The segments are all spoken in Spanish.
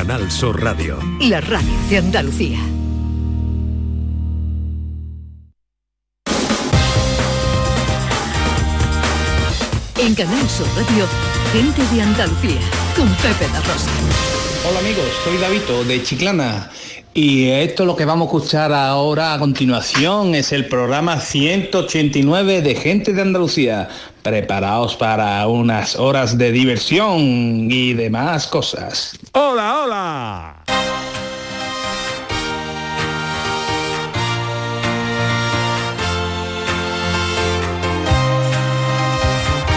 Canal Sur Radio. La radio de Andalucía. En Canal Sur Radio, gente de Andalucía, con Pepe da Rosa. Hola amigos, soy Davito de Chiclana. Y esto lo que vamos a escuchar ahora a continuación es el programa 189 de Gente de Andalucía. Preparaos para unas horas de diversión y demás cosas. ¡Hola, hola!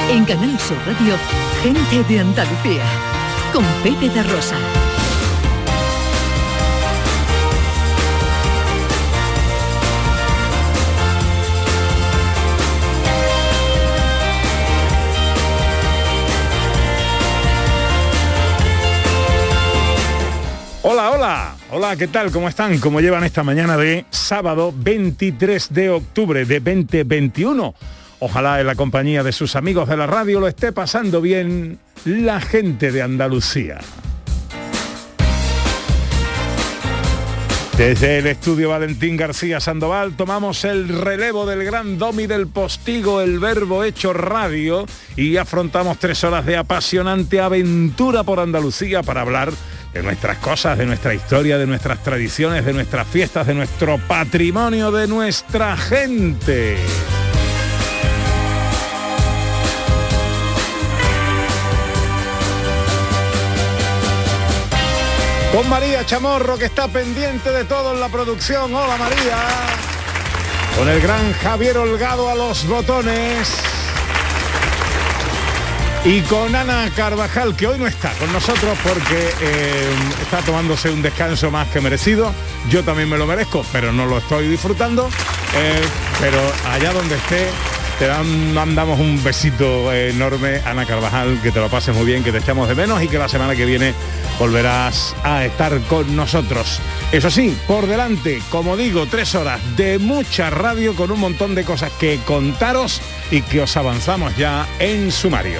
En Canal Sur Radio, gente de Andalucía, con Pepe de Rosa. Hola, ¿qué tal? ¿Cómo están? ¿Cómo llevan esta mañana de sábado 23 de octubre de 2021? Ojalá en la compañía de sus amigos de la radio lo esté pasando bien la gente de Andalucía. Desde el estudio Valentín García Sandoval tomamos el relevo del gran domi del postigo, el verbo hecho radio, y afrontamos tres horas de apasionante aventura por Andalucía para hablar nuestras cosas, de nuestra historia, de nuestras tradiciones, de nuestras fiestas, de nuestro patrimonio, de nuestra gente. Con María Chamorro, que está pendiente de todo en la producción. Hola María. Con el gran Javier Holgado a los botones. Y con Ana Carvajal, que hoy no está con nosotros porque eh, está tomándose un descanso más que merecido. Yo también me lo merezco, pero no lo estoy disfrutando. Eh, pero allá donde esté, te mandamos un besito enorme, Ana Carvajal, que te lo pases muy bien, que te echamos de menos y que la semana que viene volverás a estar con nosotros. Eso sí, por delante, como digo, tres horas de mucha radio con un montón de cosas que contaros y que os avanzamos ya en sumario.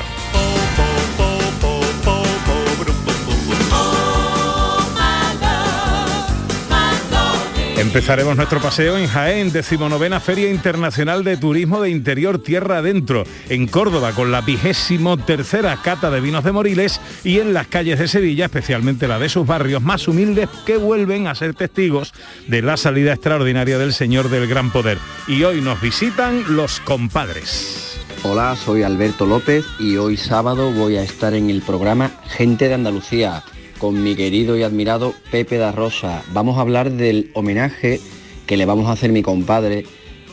Empezaremos nuestro paseo en Jaén, decimonovena Feria Internacional de Turismo de Interior Tierra Adentro, en Córdoba, con la vigésimo tercera cata de vinos de Moriles y en las calles de Sevilla, especialmente la de sus barrios más humildes, que vuelven a ser testigos de la salida extraordinaria del Señor del Gran Poder. Y hoy nos visitan los compadres. Hola, soy Alberto López y hoy sábado voy a estar en el programa Gente de Andalucía con mi querido y admirado Pepe da Rosa. Vamos a hablar del homenaje que le vamos a hacer mi compadre,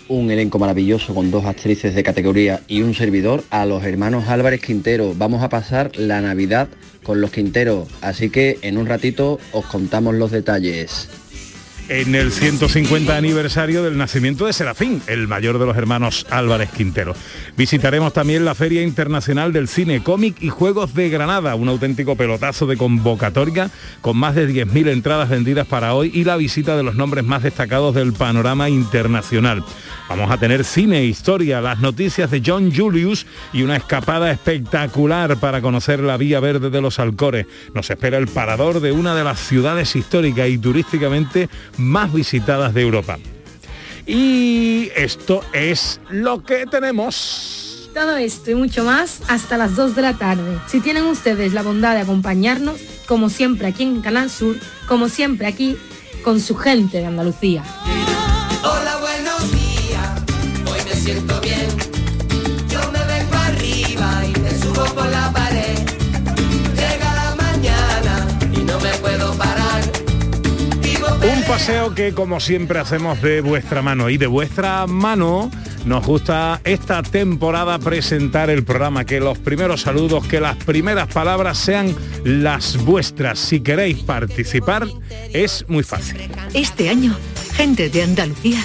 un elenco maravilloso con dos actrices de categoría y un servidor a los hermanos Álvarez Quintero. Vamos a pasar la Navidad con los Quinteros, así que en un ratito os contamos los detalles. En el 150 aniversario del nacimiento de Serafín, el mayor de los hermanos Álvarez Quintero. Visitaremos también la Feria Internacional del Cine, Cómic y Juegos de Granada, un auténtico pelotazo de convocatoria con más de 10.000 entradas vendidas para hoy y la visita de los nombres más destacados del panorama internacional. Vamos a tener cine, historia, las noticias de John Julius y una escapada espectacular para conocer la Vía Verde de los Alcores. Nos espera el parador de una de las ciudades históricas y turísticamente más visitadas de Europa. Y esto es lo que tenemos. Todo esto y mucho más hasta las 2 de la tarde. Si tienen ustedes la bondad de acompañarnos, como siempre aquí en Canal Sur, como siempre aquí, con su gente de Andalucía. Hola, buenos días, hoy me siento paseo que como siempre hacemos de vuestra mano y de vuestra mano nos gusta esta temporada presentar el programa, que los primeros saludos, que las primeras palabras sean las vuestras. Si queréis participar es muy fácil. Este año, gente de Andalucía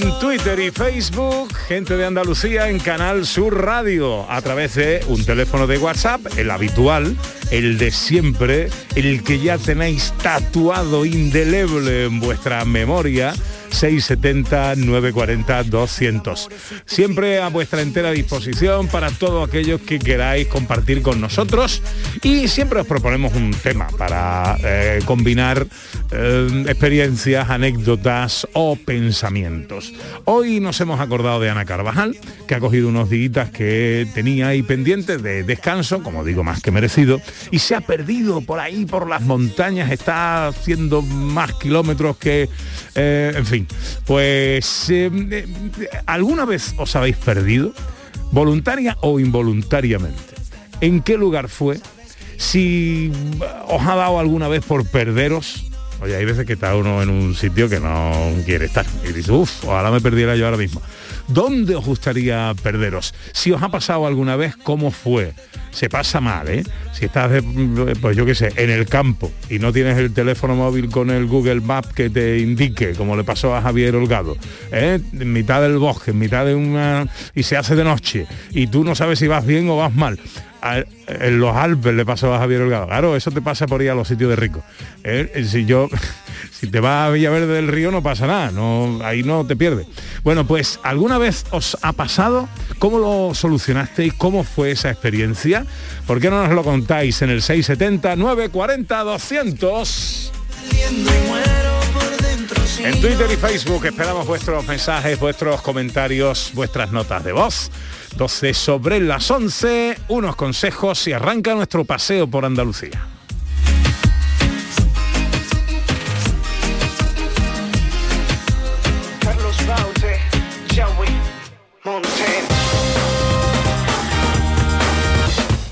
En Twitter y Facebook, gente de Andalucía en Canal Sur Radio, a través de un teléfono de WhatsApp, el habitual, el de siempre, el que ya tenéis tatuado indeleble en vuestra memoria. 670-940-200. Siempre a vuestra entera disposición para todos aquellos que queráis compartir con nosotros y siempre os proponemos un tema para eh, combinar eh, experiencias, anécdotas o pensamientos. Hoy nos hemos acordado de Ana Carvajal, que ha cogido unos días que tenía ahí pendientes de descanso, como digo, más que merecido, y se ha perdido por ahí, por las montañas, está haciendo más kilómetros que, eh, en fin, pues, eh, eh, ¿alguna vez os habéis perdido? ¿Voluntaria o involuntariamente? ¿En qué lugar fue? Si os ha dado alguna vez por perderos, Oye, hay veces que está uno en un sitio que no quiere estar. Y dice, uff, ojalá me perdiera yo ahora mismo. ¿Dónde os gustaría perderos? Si os ha pasado alguna vez, ¿cómo fue? Se pasa mal, ¿eh? Si estás, pues yo qué sé, en el campo y no tienes el teléfono móvil con el Google Maps que te indique, como le pasó a Javier Holgado, ¿eh? en mitad del bosque, en mitad de una... y se hace de noche y tú no sabes si vas bien o vas mal. En los Alpes le pasó a Javier Holgado. Claro, eso te pasa por ir a los sitios de rico. ¿eh? Si yo, si te vas a Villaverde del Río no pasa nada, no, ahí no te pierdes. Bueno, pues ¿alguna vez os ha pasado? ¿Cómo lo solucionasteis? ¿Cómo fue esa experiencia? ¿Por qué no nos lo contáis en el 670 940 200? En Twitter y Facebook esperamos vuestros mensajes, vuestros comentarios, vuestras notas de voz. 12 sobre las 11, unos consejos y arranca nuestro paseo por Andalucía.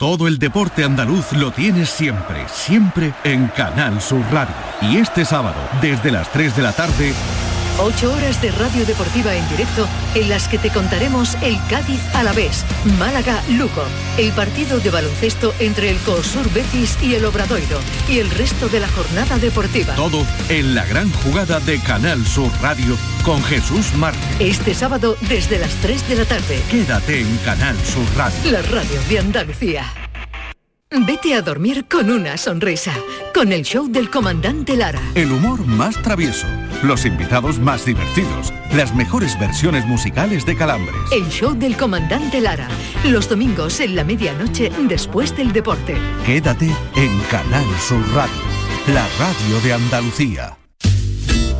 Todo el deporte andaluz lo tienes siempre, siempre en Canal Sur Radio. Y este sábado, desde las 3 de la tarde, Ocho horas de radio deportiva en directo en las que te contaremos el Cádiz a la vez, Málaga Luco, el partido de baloncesto entre el Cosur Betis y el Obradoiro y el resto de la jornada deportiva. todo en la gran jugada de Canal Sur Radio con Jesús Márquez. Este sábado desde las 3 de la tarde. Quédate en Canal Sur Radio. La radio de Andalucía. Vete a dormir con una sonrisa, con el show del comandante Lara. El humor más travieso, los invitados más divertidos, las mejores versiones musicales de Calambres. El show del comandante Lara, los domingos en la medianoche después del deporte. Quédate en Canal Sur Radio, la radio de Andalucía.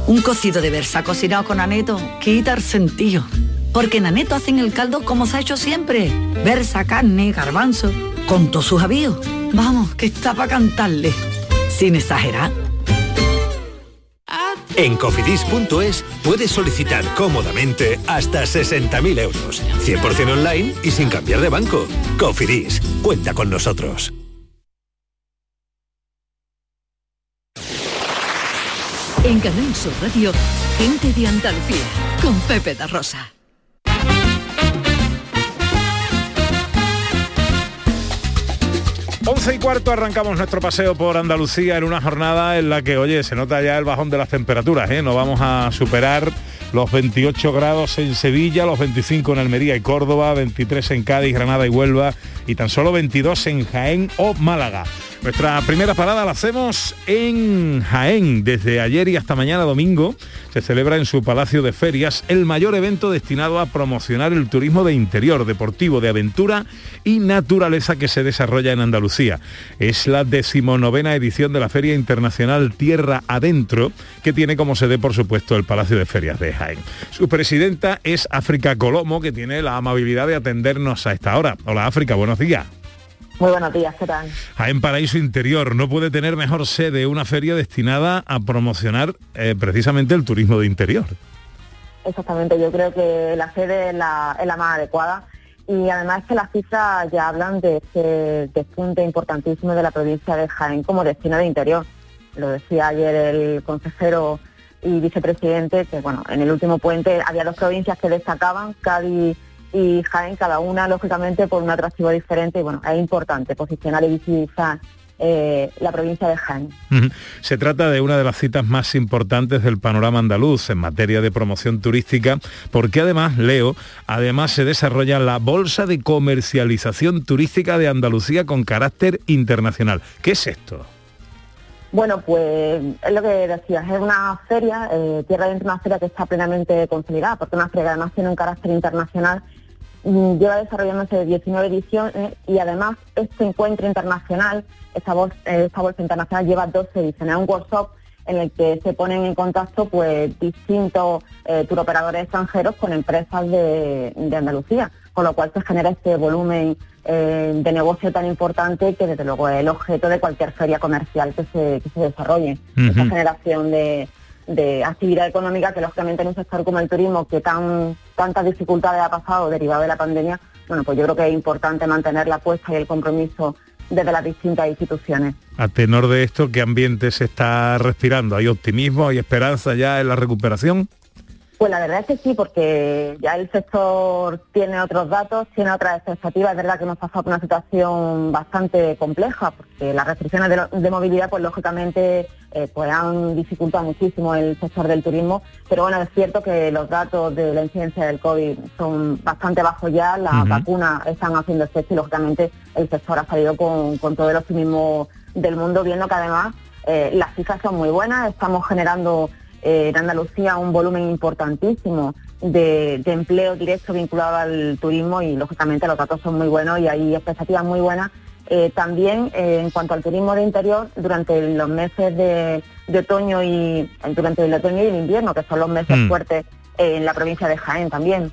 Un cocido de versa cocinado con aneto quita el sentido. Porque en aneto hacen el caldo como se ha hecho siempre. Versa, carne, garbanzo, con todos sus avíos. Vamos, que está para cantarle. Sin exagerar. En cofidis.es puedes solicitar cómodamente hasta 60.000 euros. 100% online y sin cambiar de banco. Cofidis, cuenta con nosotros. En Canal Sur Radio, gente de Andalucía, con Pepe da Rosa. Once y cuarto arrancamos nuestro paseo por Andalucía en una jornada en la que, oye, se nota ya el bajón de las temperaturas, ¿eh? No vamos a superar los 28 grados en Sevilla, los 25 en Almería y Córdoba, 23 en Cádiz, Granada y Huelva y tan solo 22 en Jaén o Málaga. Nuestra primera parada la hacemos en Jaén. Desde ayer y hasta mañana domingo se celebra en su Palacio de Ferias el mayor evento destinado a promocionar el turismo de interior, deportivo, de aventura y naturaleza que se desarrolla en Andalucía. Es la decimonovena edición de la Feria Internacional Tierra Adentro, que tiene como sede, por supuesto, el Palacio de Ferias de Jaén. Su presidenta es África Colomo, que tiene la amabilidad de atendernos a esta hora. Hola África, buenos días. Muy buenos días, ¿qué tal? Jaén Paraíso Interior no puede tener mejor sede una feria destinada a promocionar eh, precisamente el turismo de interior. Exactamente, yo creo que la sede es la, es la más adecuada y además que las cifras ya hablan de ese despunte importantísimo de la provincia de Jaén como destino de interior. Lo decía ayer el consejero y vicepresidente que bueno, en el último puente había dos provincias que destacaban, Cádiz y Jaén, cada una lógicamente por un atractivo diferente y bueno, es importante posicionar y visibilizar eh, la provincia de Jaén. Se trata de una de las citas más importantes del panorama andaluz en materia de promoción turística, porque además, Leo, además se desarrolla la Bolsa de Comercialización Turística de Andalucía con carácter internacional. ¿Qué es esto? Bueno, pues es lo que decías, es una feria, eh, Tierra Dentro una feria que está plenamente consolidada, porque una feria que además tiene un carácter internacional lleva desarrollándose 19 ediciones y además este encuentro internacional, esta bolsa, eh, esta bolsa internacional lleva 12 ediciones, es un workshop en el que se ponen en contacto pues distintos eh, turoperadores extranjeros con empresas de, Andalucía, con lo cual se genera este volumen eh, de negocio tan importante que desde luego es el objeto de cualquier feria comercial que se, que se desarrolle. Esta generación de, de actividad económica que lógicamente en un sector como el turismo que tan tantas dificultades ha pasado derivado de la pandemia, bueno, pues yo creo que es importante mantener la apuesta y el compromiso desde las distintas instituciones. A tenor de esto, ¿qué ambiente se está respirando? ¿Hay optimismo, hay esperanza ya en la recuperación? Pues la verdad es que sí, porque ya el sector tiene otros datos, tiene otras expectativas. Es verdad que hemos pasado por una situación bastante compleja, porque las restricciones de, movilidad, pues lógicamente, eh, pues han dificultado muchísimo el sector del turismo. Pero bueno, es cierto que los datos de la incidencia del COVID son bastante bajos ya, las vacunas están haciendo efecto y lógicamente el sector ha salido con, todo el optimismo del mundo, viendo que además eh, las cifras son muy buenas, estamos generando en Andalucía un volumen importantísimo de, empleo directo vinculado al turismo y lógicamente los datos son muy buenos y hay expectativas muy buenas. Eh, también eh, en cuanto al turismo de interior, durante los meses de, otoño y durante el otoño y el invierno, que son los meses mm. fuertes en la provincia de Jaén también.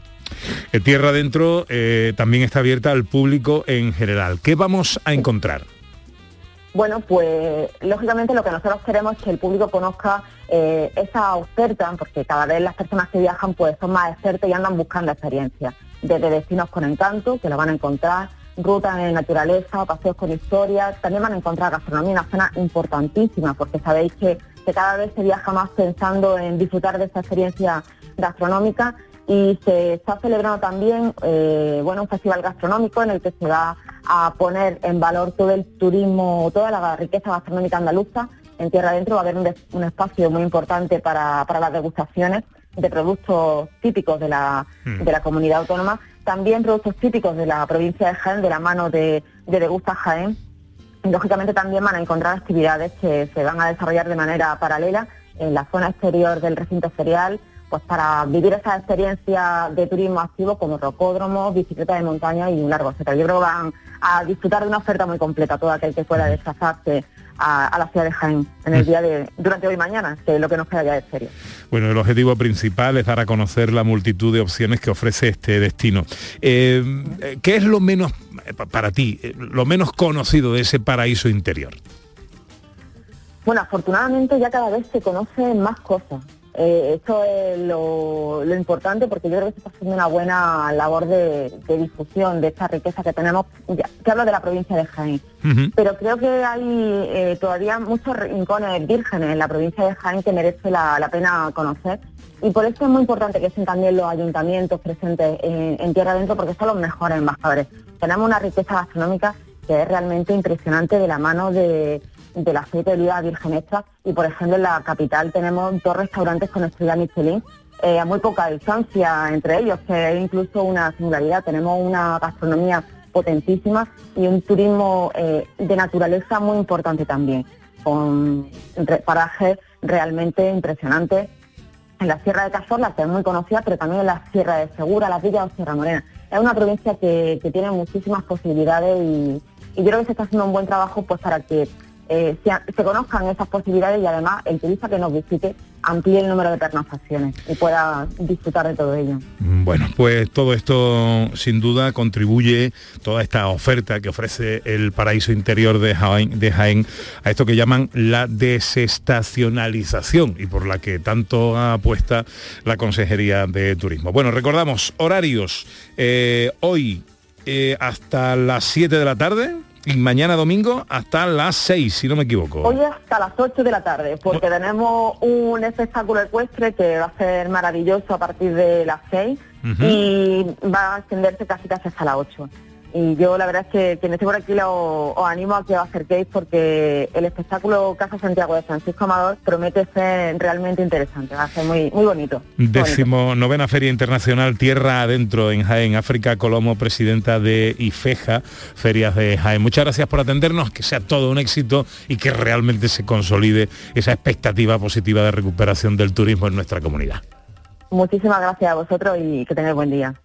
Tierra Adentro también está abierta al público en general. ¿Qué vamos a encontrar? Bueno, pues lógicamente lo que nosotros queremos es que el público conozca eh, esa oferta, porque cada vez las personas que viajan pues son más expertas y andan buscando experiencias, desde destinos con encanto, que lo van a encontrar, rutas en naturaleza, paseos con historia, también van a encontrar gastronomía, una zona importantísima, porque sabéis que, cada vez se viaja más pensando en disfrutar de esta experiencia gastronómica y se está celebrando también eh, bueno, un festival gastronómico en el que se va a poner en valor todo el turismo, toda la riqueza gastronómica andaluza. En Tierra Adentro va a haber un, espacio muy importante para, las degustaciones de productos típicos de la, hmm. de la comunidad autónoma, también productos típicos de la provincia de Jaén, de la mano de, de Degusta Jaén. Lógicamente también van a encontrar actividades que se van a desarrollar de manera paralela en la zona exterior del recinto ferial, pues para vivir esa experiencia de turismo activo como rocódromo, bicicleta de montaña y un largo etcétera. Yo creo que van a disfrutar de una oferta muy completa todo aquel que pueda desplazarse a, la ciudad de Jaén en el día de durante hoy y mañana, que es lo que nos queda ya de serio. Bueno, el objetivo principal es dar a conocer la multitud de opciones que ofrece este destino. Eh, ¿Qué es lo menos, para ti, lo menos conocido de ese paraíso interior? Bueno, afortunadamente ya cada vez se conocen más cosas. Eh, esto es lo, importante porque yo creo que se está haciendo una buena labor de, difusión de esta riqueza que tenemos, que hablo de la provincia de Jaén, pero creo que hay eh, todavía muchos rincones vírgenes en la provincia de Jaén que merece la, pena conocer. Y por eso es muy importante que estén también los ayuntamientos presentes en, Tierra Adentro porque son los mejores embajadores. Tenemos una riqueza gastronómica que es realmente impresionante de la mano de del aceite de oliva virgen extra y por ejemplo en la capital tenemos dos restaurantes con estrella Michelin eh, a muy poca distancia entre ellos, que es incluso una singularidad. Tenemos una gastronomía potentísima y un turismo eh, de naturaleza muy importante también, con parajes realmente impresionantes en la Sierra de Cazorla, que es muy conocida, pero también en la Sierra de Segura, la Villa o Sierra Morena. Es una provincia que, que tiene muchísimas posibilidades y, y yo creo que se está haciendo un buen trabajo pues para que eh, se, conozcan esas posibilidades y además el turista que nos visite amplíe el número de pernoctaciones y pueda disfrutar de todo ello. Bueno, pues todo esto sin duda contribuye, toda esta oferta que ofrece el paraíso interior de Jaén, de Jaén a esto que llaman la desestacionalización y por la que tanto apuesta la Consejería de Turismo. Bueno, recordamos horarios. eh, hoy eh, hasta las 7 de la tarde mañana domingo hasta las 6, si no me equivoco. Hoy hasta las 8 de la tarde, porque tenemos un espectáculo ecuestre que va a ser maravilloso a partir de las 6 Ujú. y va a extenderse casi casi hasta las 8. Y yo la verdad es que quien esté por aquí lo, os animo a que os acerquéis porque el espectáculo Casa Santiago de Francisco Amador promete ser realmente interesante, va a ser muy, muy bonito. Décimo novena Feria Internacional Tierra Adentro en Jaén, África Colomo, presidenta de IFEJA, Ferias de Jaén. Muchas gracias por atendernos, que sea todo un éxito y que realmente se consolide esa expectativa positiva de recuperación del turismo en nuestra comunidad. Muchísimas gracias a vosotros y que tengáis buen día.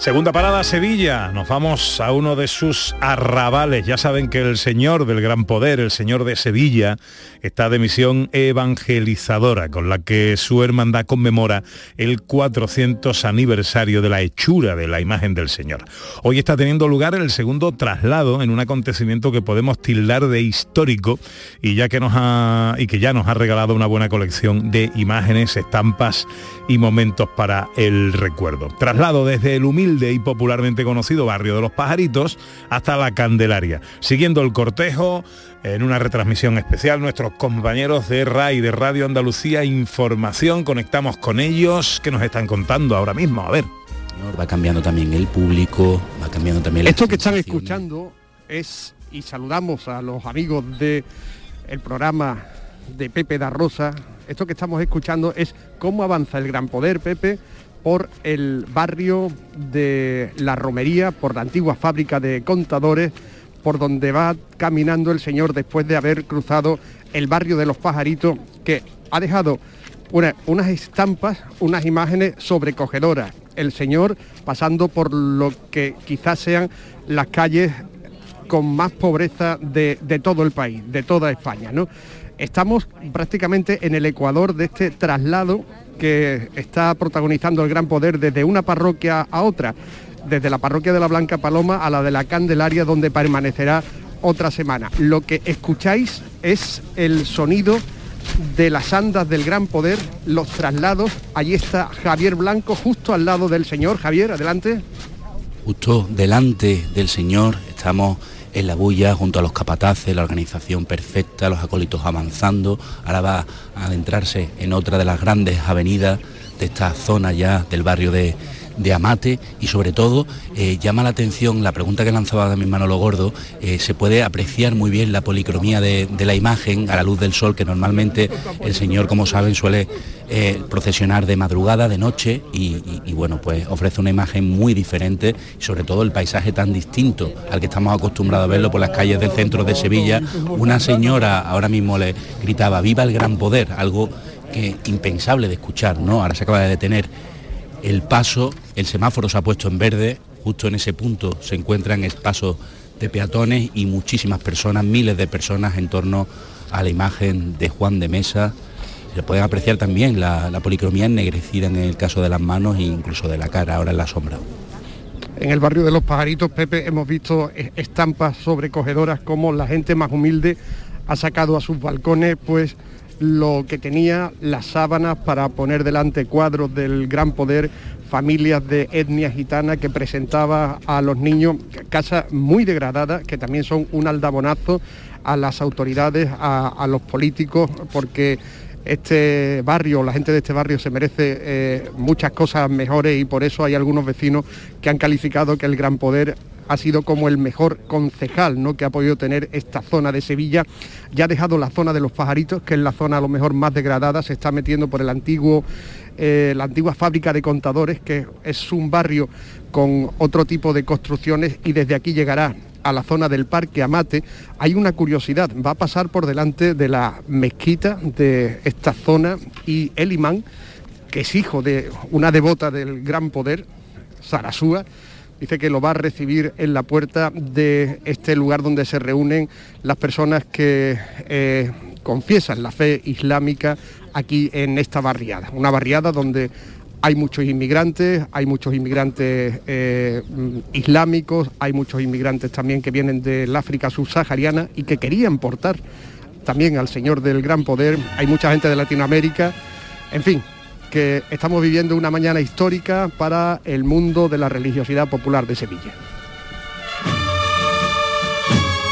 Segunda parada, Sevilla. Nos vamos a uno de sus arrabales. Ya saben que el Señor del Gran Poder, el Señor de Sevilla, está de misión evangelizadora, con la que su hermandad conmemora el 400 aniversario de la hechura de la imagen del Señor. Hoy está teniendo lugar el segundo traslado en un acontecimiento que podemos tildar de histórico y ya que nos ha y que ya nos ha regalado una buena colección de imágenes, estampas y momentos para el recuerdo. Traslado desde el humilde y popularmente conocido barrio de los Pajaritos hasta la Candelaria. Siguiendo el cortejo, en una retransmisión especial, nuestros compañeros de RAI, de Radio Andalucía Información, conectamos con ellos, que nos están contando ahora mismo. A ver. Va cambiando también el público, va cambiando también Esto que están escuchando es, y saludamos a los amigos de el programa de Pepe da Rosa, esto que estamos escuchando es cómo avanza el gran poder, Pepe, por el barrio de La Romería, por la antigua fábrica de contadores, por donde va caminando el señor después de haber cruzado el barrio de los pajaritos, que ha dejado una- unas estampas, unas imágenes sobrecogedoras. El señor pasando por lo que quizás sean las calles con más pobreza de, de todo el país, de toda España. ¿no? Estamos prácticamente en el ecuador de este traslado que está protagonizando el gran poder desde una parroquia a otra, desde la parroquia de la Blanca Paloma a la de la Candelaria, donde permanecerá otra semana. Lo que escucháis es el sonido de las andas del gran poder, los traslados. Allí está Javier Blanco, justo al lado del señor. Javier, adelante. Justo delante del Señor estamos en la bulla junto a los capataces, la organización perfecta, los acólitos avanzando. Ahora va a adentrarse en otra de las grandes avenidas de esta zona ya del barrio de, de Amate y sobre todo eh, llama la atención la pregunta que lanzaba también Manolo Gordo, eh, se puede apreciar muy bien la policromía de, la imagen a la luz del sol que normalmente el Señor, como saben, suele eh, procesionar de madrugada, de noche y, y- y, bueno, pues ofrece una imagen muy diferente y sobre todo el paisaje tan distinto al que estamos acostumbrados a verlo por las calles del centro de Sevilla. Una señora ahora mismo le gritaba, viva el gran poder, algo que impensable de escuchar, ¿no? Ahora se acaba de detener el paso, el semáforo se ha puesto en verde, justo en ese punto se encuentran el paso de peatones y muchísimas personas, miles de personas en torno a la imagen de Juan de Mesa. Se pueden apreciar también la, policromía ennegrecida en el caso de las manos e incluso de la cara, ahora en la sombra. En el barrio de los pajaritos, Pepe, hemos visto estampas sobrecogedoras como la gente más humilde ha sacado a sus balcones pues lo que tenía las sábanas para poner delante cuadros del gran poder, familias de etnia gitana que presentaba a los niños, casas muy degradadas que también son un aldabonazo a las autoridades, a, a los políticos, porque este barrio, la gente de este barrio se merece eh, muchas cosas mejores y por eso hay algunos vecinos que han calificado que el gran poder ha sido como el mejor concejal ¿no? que ha podido tener esta zona de Sevilla. Ya ha dejado la zona de los pajaritos, que es la zona a lo mejor más degradada, se está metiendo por el antiguo, eh, la antigua fábrica de contadores, que es un barrio con otro tipo de construcciones y desde aquí llegará a la zona del Parque Amate, hay una curiosidad, va a pasar por delante de la mezquita de esta zona y el imán, que es hijo de una devota del gran poder, Sarasúa, dice que lo va a recibir en la puerta de este lugar donde se reúnen las personas que eh, confiesan la fe islámica aquí en esta barriada, una barriada donde hay muchos inmigrantes, hay muchos inmigrantes eh, islámicos, hay muchos inmigrantes también que vienen del África subsahariana y que querían portar también al Señor del Gran Poder, hay mucha gente de Latinoamérica, en fin, que estamos viviendo una mañana histórica para el mundo de la religiosidad popular de Sevilla.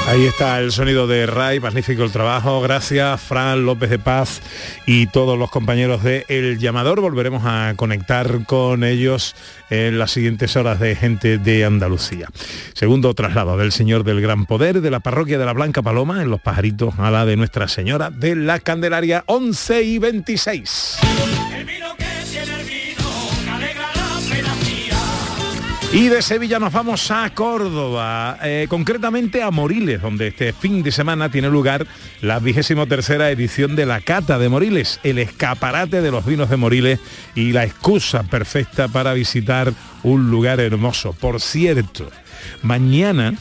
Ahí está el sonido de Ray, magnífico el trabajo. Gracias, Fran López de Paz y todos los compañeros de El Llamador. Volveremos a conectar con ellos en las siguientes horas de gente de Andalucía. Segundo traslado del Señor del Gran Poder de la parroquia de la Blanca Paloma en Los Pajaritos a la de Nuestra Señora de la Candelaria 11 y 26. Y de Sevilla nos vamos a Córdoba, eh, concretamente a Moriles, donde este fin de semana tiene lugar la vigésimo tercera edición de la Cata de Moriles, el escaparate de los vinos de Moriles y la excusa perfecta para visitar un lugar hermoso. Por cierto, mañana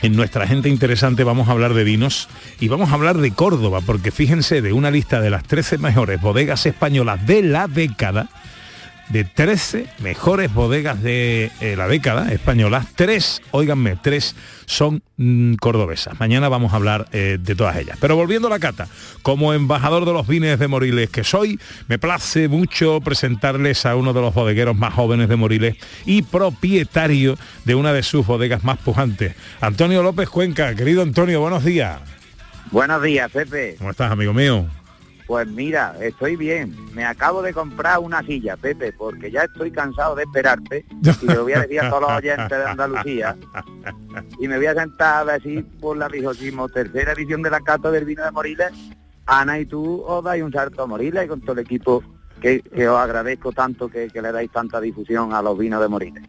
en nuestra gente interesante vamos a hablar de vinos y vamos a hablar de Córdoba, porque fíjense de una lista de las 13 mejores bodegas españolas de la década, de 13 mejores bodegas de eh, la década españolas, tres, óiganme, tres son mm, cordobesas. Mañana vamos a hablar eh, de todas ellas. Pero volviendo a la cata, como embajador de los vines de Moriles que soy, me place mucho presentarles a uno de los bodegueros más jóvenes de Moriles y propietario de una de sus bodegas más pujantes, Antonio López Cuenca. Querido Antonio, buenos días. Buenos días, Pepe. ¿Cómo estás, amigo mío? Pues mira, estoy bien. Me acabo de comprar una silla, Pepe, porque ya estoy cansado de esperarte. Y lo voy a decir a todos los oyentes de Andalucía. Y me voy a sentar a decir por la vigésimo tercera edición de la Cata del Vino de Moriles. Ana y tú os dais un salto a Moriles y con todo el equipo que, que os agradezco tanto que, que le dais tanta difusión a los vinos de Moriles.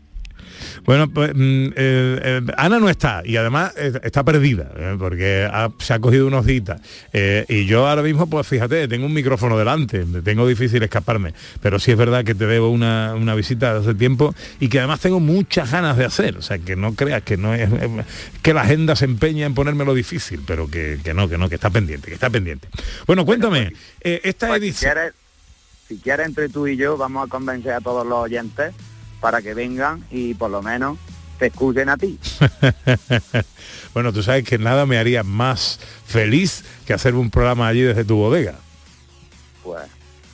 Bueno, pues mm, eh, eh, Ana no está y además eh, está perdida porque ha- se ha cogido unos eh, y yo ahora mismo, pues fíjate, tengo un micrófono delante, tengo difícil escaparme, pero sí es verdad que te debo una, una visita hace tiempo y que además tengo muchas ganas de hacer, o sea, que no creas que no es que la agenda se empeña en ponérmelo difícil, pero que, que no, que no, que está pendiente, que está pendiente. Bueno, cuéntame, eh, esta Pues si edición... quieres, si quieres entre tú y yo vamos a convencer a todos los oyentes para que vengan y por lo menos te escuchen a ti. bueno, tú sabes que nada me haría más feliz que hacer un programa allí desde tu bodega. Pues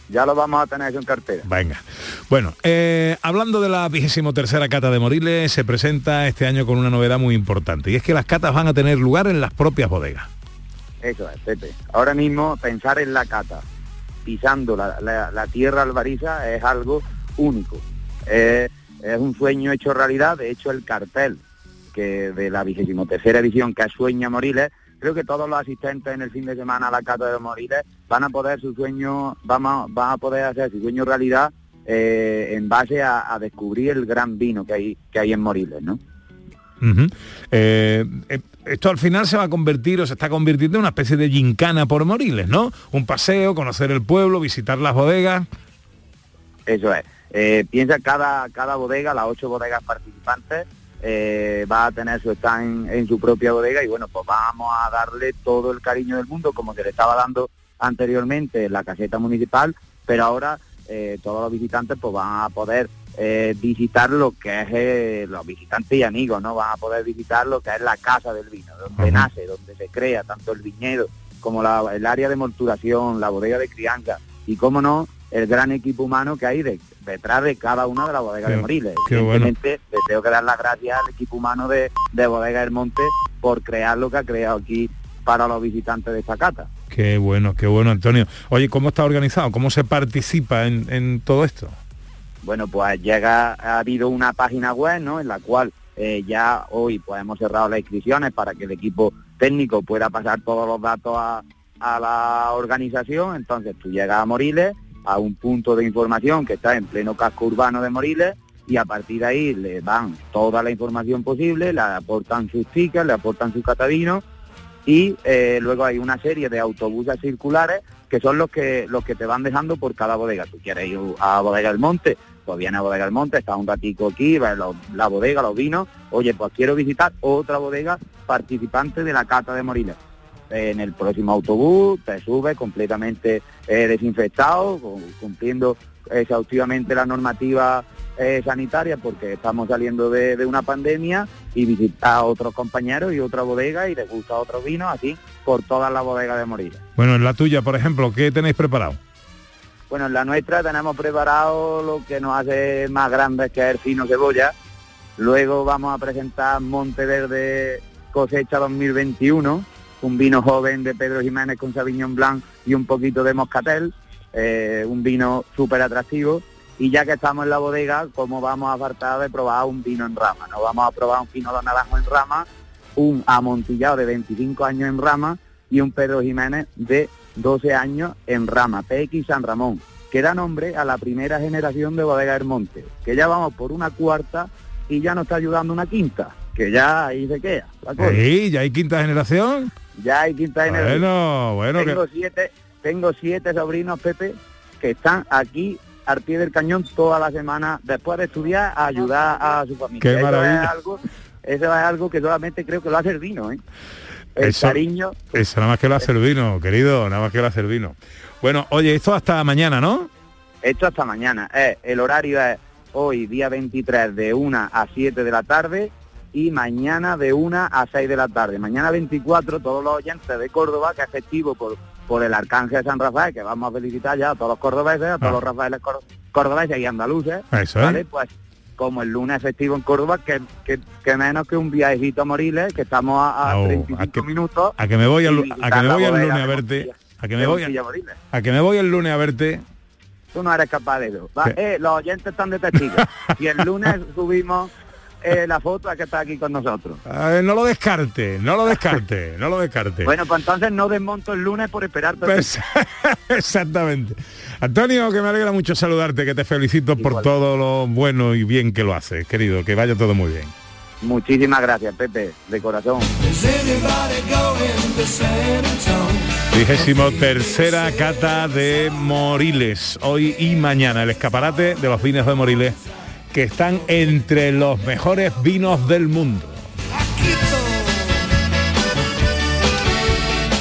ya lo vamos a tener en cartera. Venga. Bueno, eh, hablando de la vigésimo tercera cata de Moriles, se presenta este año con una novedad muy importante y es que las catas van a tener lugar en las propias bodegas. Eso es, Pepe. Ahora mismo pensar en la cata, pisando la, la- la tierra albariza, es algo único. Es un sueño hecho realidad. De hecho, el cartel que de la vigésimo tercera edición que es Sueña Moriles, creo que todos los asistentes en el fin de semana a la cata de Moriles van a poder su sueño, vamos, van a poder hacer su sueño realidad eh, en base a, a descubrir el gran vino que hay, que hay en Moriles, ¿no? Eh, eh, esto al final se va a convertir o se está convirtiendo en una especie de gincana por Moriles, ¿no? Un paseo, conocer el pueblo, visitar las bodegas. Eso es. Eh, piensa cada, cada bodega, las ocho bodegas participantes, eh, va a tener su stand en, en su propia bodega y bueno, pues vamos a darle todo el cariño del mundo como se le estaba dando anteriormente en la caseta municipal, pero ahora eh, todos los visitantes pues van a poder visitar lo que es los visitantes y amigos, ¿no? Van a poder visitar lo que es la casa del vino, donde nace, donde se crea tanto el viñedo como la- el área de morturación, la bodega de crianza y, cómo no, el gran equipo humano que hay de- detrás de cada una de las bodegas Qué- de Moriles. qué bueno. Evidentemente, le tengo que dar las gracias al equipo humano de, de Bodega del Monte por crear lo que ha creado aquí para los visitantes de esta cata. Qué bueno, qué bueno, Antonio. Oye, ¿cómo está organizado? ¿Cómo se participa en, en todo esto? Bueno, pues llega, ha habido una página web, ¿no? En la cual Eh, ya hoy pues hemos cerrado las inscripciones para que el equipo técnico pueda pasar todos los datos a, a la organización. Entonces tú llegas a Moriles, a un punto de información que está en pleno casco urbano de Moriles, y a partir de ahí le dan toda la información posible, le aportan sus tickets, le aportan sus catadinos y eh, luego hay una serie de autobuses circulares que son los que los que te van dejando por cada bodega. Tú quieres ir a Bodega del Monte, pues viene a Bodega del Monte, está un ratico aquí, ves lo- la bodega, los vinos, oye, pues quiero visitar otra bodega participante de la cata de Moriles. En el próximo autobús te subes completamente eh, desinfectado, cu- cumpliendo exhaustivamente la normativa eh, sanitaria porque estamos saliendo de, de una pandemia y visitar a otros compañeros y otra bodega y les gusta otro vino, así por todas las bodegas de Moriles. Bueno, en la tuya, por ejemplo, ¿qué tenéis preparado? Bueno, en la nuestra tenemos preparado lo que nos hace más grandes que el fino cebolla. Luego vamos a presentar Monteverde cosecha 2021, un vino joven de Pedro Jiménez con Sauvignon Blanc y un poquito de Moscatel, eh, un vino súper atractivo. Y ya que estamos en la bodega, como vamos a faltar de probar un vino en rama? No vamos a probar un vino de naranjo en rama, un amontillado de 25 años en rama y un Pedro Jiménez de 12 años en rama, PX San Ramón, que da nombre a la primera generación de Bodega del Monte, que ya vamos por una cuarta y ya nos está ayudando una quinta, que ya ahí se queda. Sí, ya hay quinta generación. Ya hay quinta generación. Bueno, bueno, tengo que- siete, tengo siete sobrinos, Pepe, que están aquí al pie del cañón toda la semana, después de estudiar, a ayudar a su familia. Qué Eso maravilla. Es algo, eso es algo que solamente creo que lo hace el vino, ¿eh? El Eso- cariño. Eso nada más que lo hace el vino, querido, nada más que lo hace el vino. Bueno, oye, esto hasta mañana, ¿no? Esto hasta mañana. Eh, el horario es hoy, día 23, de 1 a 7 de la tarde y mañana de 1 a 6 de la tarde. Mañana 24, todos los oyentes de Córdoba, que es festivo por, por el Arcángel de San Rafael, que vamos a felicitar ya a todos los cordobeses, a todos Ah. los Rafaeles cor- cordobeses y andaluces. Eso es. ¿vale? Pues como el lunes es festivo en Córdoba, que, que, que menos que un viajecito a Moriles, que estamos a, a Oh, 35 a que- minutos. A que me voy al, a que me voy el lunes a verte, a que me voy a, que me voy el lunes a verte. Tú no eres capaz de eso. Eh, los oyentes están de testigos. y el lunes subimos eh, la foto a que está aquí con nosotros. No lo descarte, no lo descarte, no lo descarte. Bueno, pues entonces no desmonto el lunes por esperarte. Pues, exactamente. Antonio, que me alegra mucho saludarte, que te felicito por todo lo bueno y bien que lo haces, querido, que vaya todo muy bien. Muchísimas gracias, Pepe, de corazón. Vigésimo tercera cata de Moriles, hoy y mañana, el escaparate de los vinos de Moriles, que están entre los mejores vinos del mundo.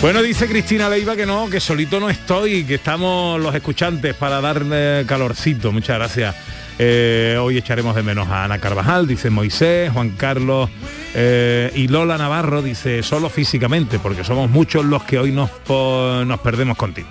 Bueno, dice Cristina Leiva que no, que solito no estoy, que estamos los escuchantes para darle calorcito. Muchas gracias. Eh, hoy echaremos de menos a Ana Carvajal, dice Moisés, Juan Carlos eh, y Lola Navarro dice solo físicamente, porque somos muchos los que hoy nos, nos perdemos contigo.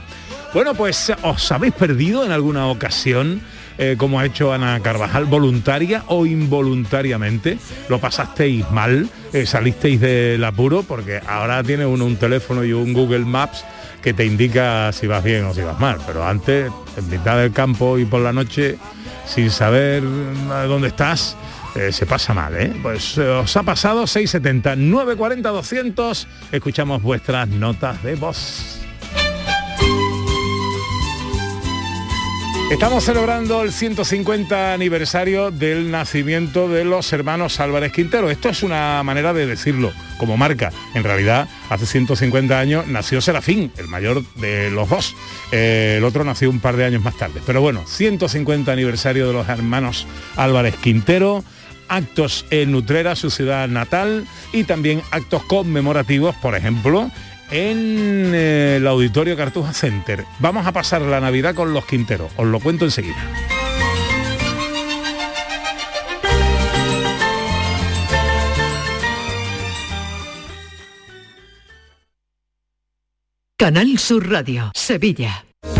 Bueno, pues os habéis perdido en alguna ocasión, eh, como ha hecho Ana Carvajal, voluntaria o involuntariamente. Lo pasasteis mal, eh, salisteis del apuro, porque ahora tiene uno un teléfono y un Google Maps que te indica si vas bien o si vas mal. Pero antes, en mitad del campo y por la noche, sin saber eh, dónde estás, eh, se pasa mal, ¿eh? Pues eh, os ha pasado 670 940 200. Escuchamos vuestras notas de voz. Estamos celebrando el 150 aniversario del nacimiento de los hermanos Álvarez Quintero. Esto es una manera de decirlo como marca. En realidad, hace 150 años nació Serafín, el mayor de los dos. Eh, el otro nació un par de años más tarde. Pero bueno, 150 aniversario de los hermanos Álvarez Quintero actos en Nutrera, su ciudad natal, y también actos conmemorativos, por ejemplo, en eh, el Auditorio Cartuja Center. Vamos a pasar la Navidad con los Quinteros, os lo cuento enseguida. Canal Sur Radio, Sevilla.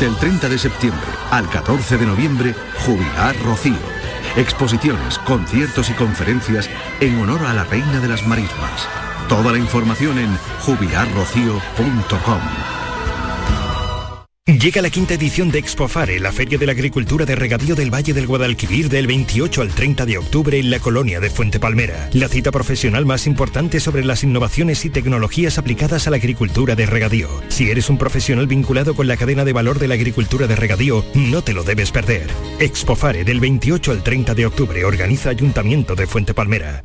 Del 30 de septiembre al 14 de noviembre, Jubilar Rocío. Exposiciones, conciertos y conferencias en honor a la Reina de las Marismas. Toda la información en jubilarrocío.com. Llega la quinta edición de Expofare, la Feria de la Agricultura de Regadío del Valle del Guadalquivir del 28 al 30 de octubre en la colonia de Fuente Palmera. La cita profesional más importante sobre las innovaciones y tecnologías aplicadas a la agricultura de regadío. Si eres un profesional vinculado con la cadena de valor de la agricultura de regadío, no te lo debes perder. Expofare del 28 al 30 de octubre organiza Ayuntamiento de Fuente Palmera.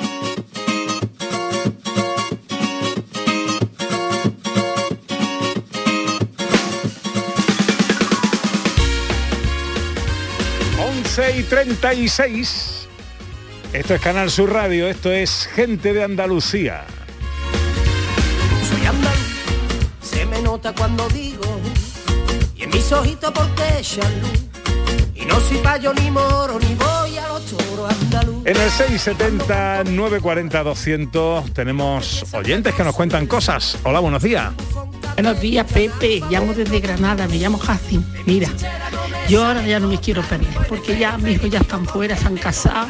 Y 36. Esto es Canal Sur Radio, esto es Gente de Andalucía. Soy andaluz, se me nota cuando digo, y en mis ojitos porque echan luz. Y no soy payo ni moro, ni voy a los toros andaluz. En el 670 940 200 tenemos oyentes que nos cuentan cosas. Hola, buenos días. Buenos días, Pepe. Llamo desde Granada, me llamo Jacin. Mira, yo ahora ya no me quiero perder, porque ya mis hijos ya están fuera, se han casado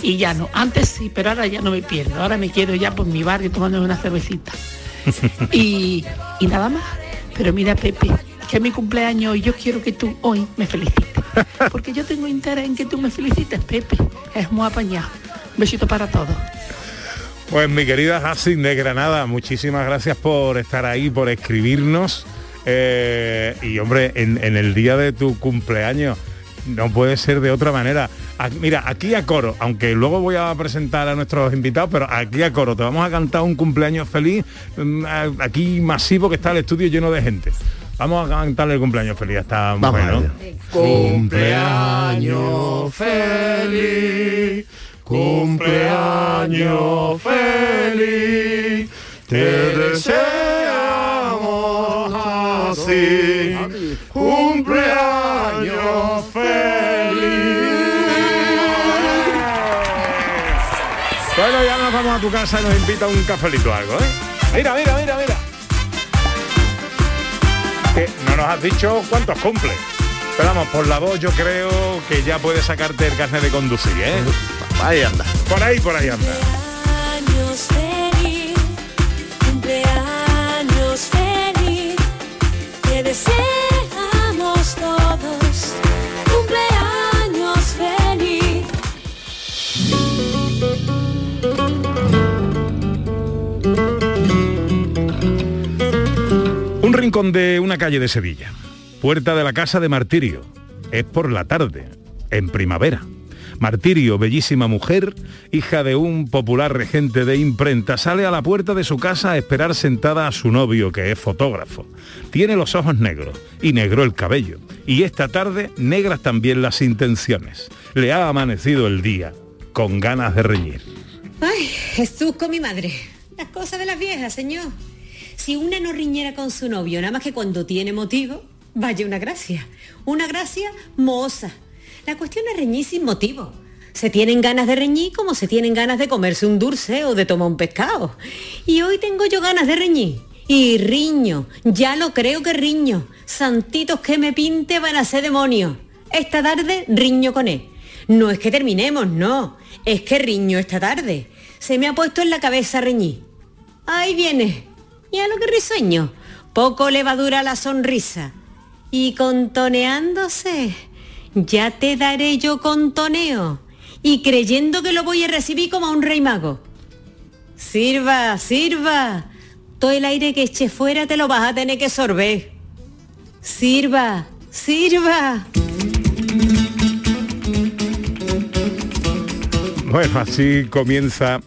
y ya no. Antes sí, pero ahora ya no me pierdo. Ahora me quedo ya por mi barrio tomando una cervecita. Y, y nada más. Pero mira, Pepe, que es mi cumpleaños y yo quiero que tú hoy me felicites. Porque yo tengo interés en que tú me felicites, Pepe. Es muy apañado. Un besito para todos. Pues mi querida Hassin de Granada, muchísimas gracias por estar ahí, por escribirnos. Eh, y hombre, en, en el día de tu cumpleaños, no puede ser de otra manera. A- mira, aquí a coro, aunque luego voy a presentar a nuestros invitados, pero aquí a coro, te vamos a cantar un cumpleaños feliz, mm, aquí masivo que está el estudio lleno de gente. Vamos a cantarle el cumpleaños feliz a esta mujer, ¿no? Cumpleaños feliz, cumpleaños feliz, te deseamos cumpleaños feliz. Bueno, ya nos vamos a tu casa y nos invita un cafelito o algo, ¿eh? Mira, mira, mira, mira. Que no nos has dicho cuántos cumple. Pero vamos, por la voz yo creo que ya puedes sacarte el carnet de conducir, ¿eh? Ahí anda. Por ahí, por ahí anda. Rincón de una calle de Sevilla. Puerta de la casa de Martirio. Es por la tarde, en primavera. Martirio, bellísima mujer, hija de un popular regente de imprenta, sale a la puerta de su casa a esperar sentada a su novio, que es fotógrafo. Tiene los ojos negros y negro el cabello. Y esta tarde negras también las intenciones. Le ha amanecido el día con ganas de reñir. Ay, Jesús con mi madre. Las cosas de las viejas, señor. Si una no riñera con su novio, nada más que cuando tiene motivo, vaya una gracia. Una gracia moza. La cuestión es reñir sin motivo. Se tienen ganas de reñir como se tienen ganas de comerse un dulce o de tomar un pescado. Y hoy tengo yo ganas de reñir. Y riño, ya lo creo que riño. Santitos que me pinte van a ser demonios. Esta tarde riño con él. No es que terminemos, no. Es que riño esta tarde. Se me ha puesto en la cabeza reñir. Ahí viene. Ya lo que risueño. Poco le va a durar la sonrisa. Y contoneándose, ya te daré yo contoneo. y creyendo que lo voy a recibir como a un rey mago. Sirva, sirva. Todo el aire que eche fuera te lo vas a tener que sorber. Sirva, sirva. Bueno, así comienza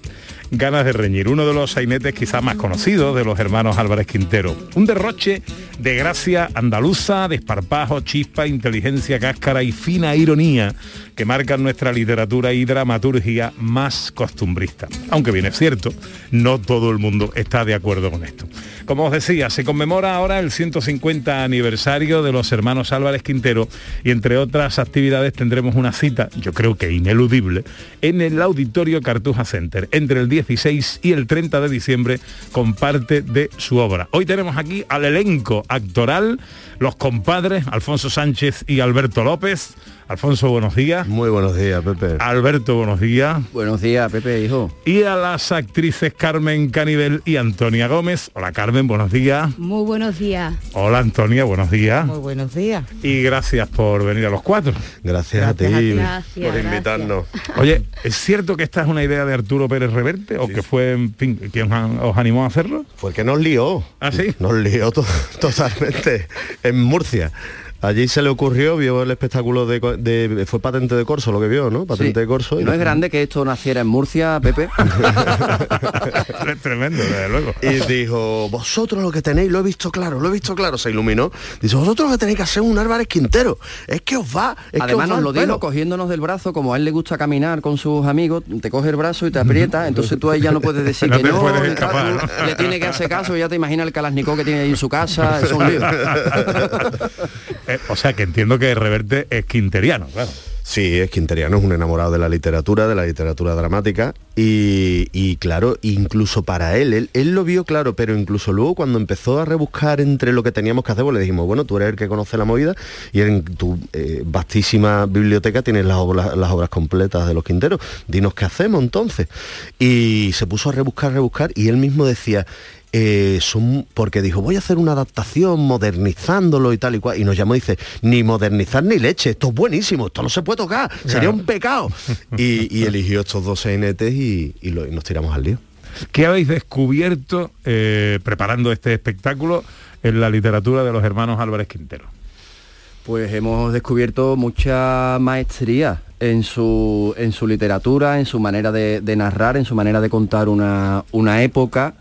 Ganas de reñir, uno de los sainetes quizás más conocidos de los hermanos Álvarez Quintero. Un derroche de gracia andaluza, desparpajo, chispa, inteligencia, cáscara y fina ironía que marcan nuestra literatura y dramaturgia más costumbrista. Aunque bien es cierto, no todo el mundo está de acuerdo con esto. Como os decía, se conmemora ahora el 150 aniversario de los hermanos Álvarez Quintero y entre otras actividades tendremos una cita, yo creo que ineludible, en el Auditorio Cartuja Center entre el 16 y el 30 de diciembre con parte de su obra. Hoy tenemos aquí al elenco actoral, los compadres Alfonso Sánchez y Alberto López. Alfonso, buenos días. Muy buenos días, Pepe. Alberto, buenos días. Buenos días, Pepe, hijo. Y a las actrices Carmen Canivel y Antonia Gómez. Hola Carmen, buenos días. Muy buenos días. Hola Antonia, buenos días. Muy buenos días. Y gracias por venir a los cuatro. Gracias, a ti Gracias, por invitarnos. Oye, ¿es cierto que esta es una idea de Arturo Pérez Reverte o que fue en fin, quien os os animó a hacerlo? Fue que nos lió. ¿Ah, sí? Nos lió to- totalmente en Murcia. Allí se le ocurrió, vio el espectáculo de, fue patente de corso lo que vio, ¿no? Patente de corso. y ¿No es grande que esto naciera en Murcia, Pepe? Es tremendo, desde luego. Y dijo, vosotros lo que tenéis, lo he visto claro, lo he visto claro, se iluminó. Dice, vosotros lo que tenéis que hacer un Álvarez Quintero. Es que os va, es que Además os va nos el lo dijo pelo". cogiéndonos del brazo, como a él le gusta caminar con sus amigos, te coge el brazo y te aprieta, entonces tú ahí ya no puedes decir No que te no, puedes escapar, le tiene que hacer caso, ya te imaginas el Kalashnikov que tiene ahí en su casa, es un lío. Eh, o sea que entiendo que Reverte es quinteriano, claro. Sí, es quinteriano, es un enamorado de la literatura, de la literatura dramática y, claro, incluso para él, él, lo vio claro, pero incluso luego cuando empezó a rebuscar entre lo que teníamos que hacer, pues le dijimos, bueno, tú eres el que conoce la movida y en tu eh, vastísima biblioteca tienes las obras completas de los Quinteros, dinos qué hacemos entonces. Y se puso a rebuscar, rebuscar y él mismo decía, eh, son porque dijo voy a hacer una adaptación modernizándolo y tal y cual y nos llamó y dice ni modernizar ni leche esto es buenísimo esto no se puede tocar sería un pecado y, y eligió estos dos sainetes y, y lo- y nos tiramos al lío ¿Qué habéis descubierto eh, preparando este espectáculo en la literatura de los hermanos Álvarez Quintero? Pues hemos descubierto mucha maestría en su, en su literatura, en su manera de, de narrar, en su manera de contar una, una época.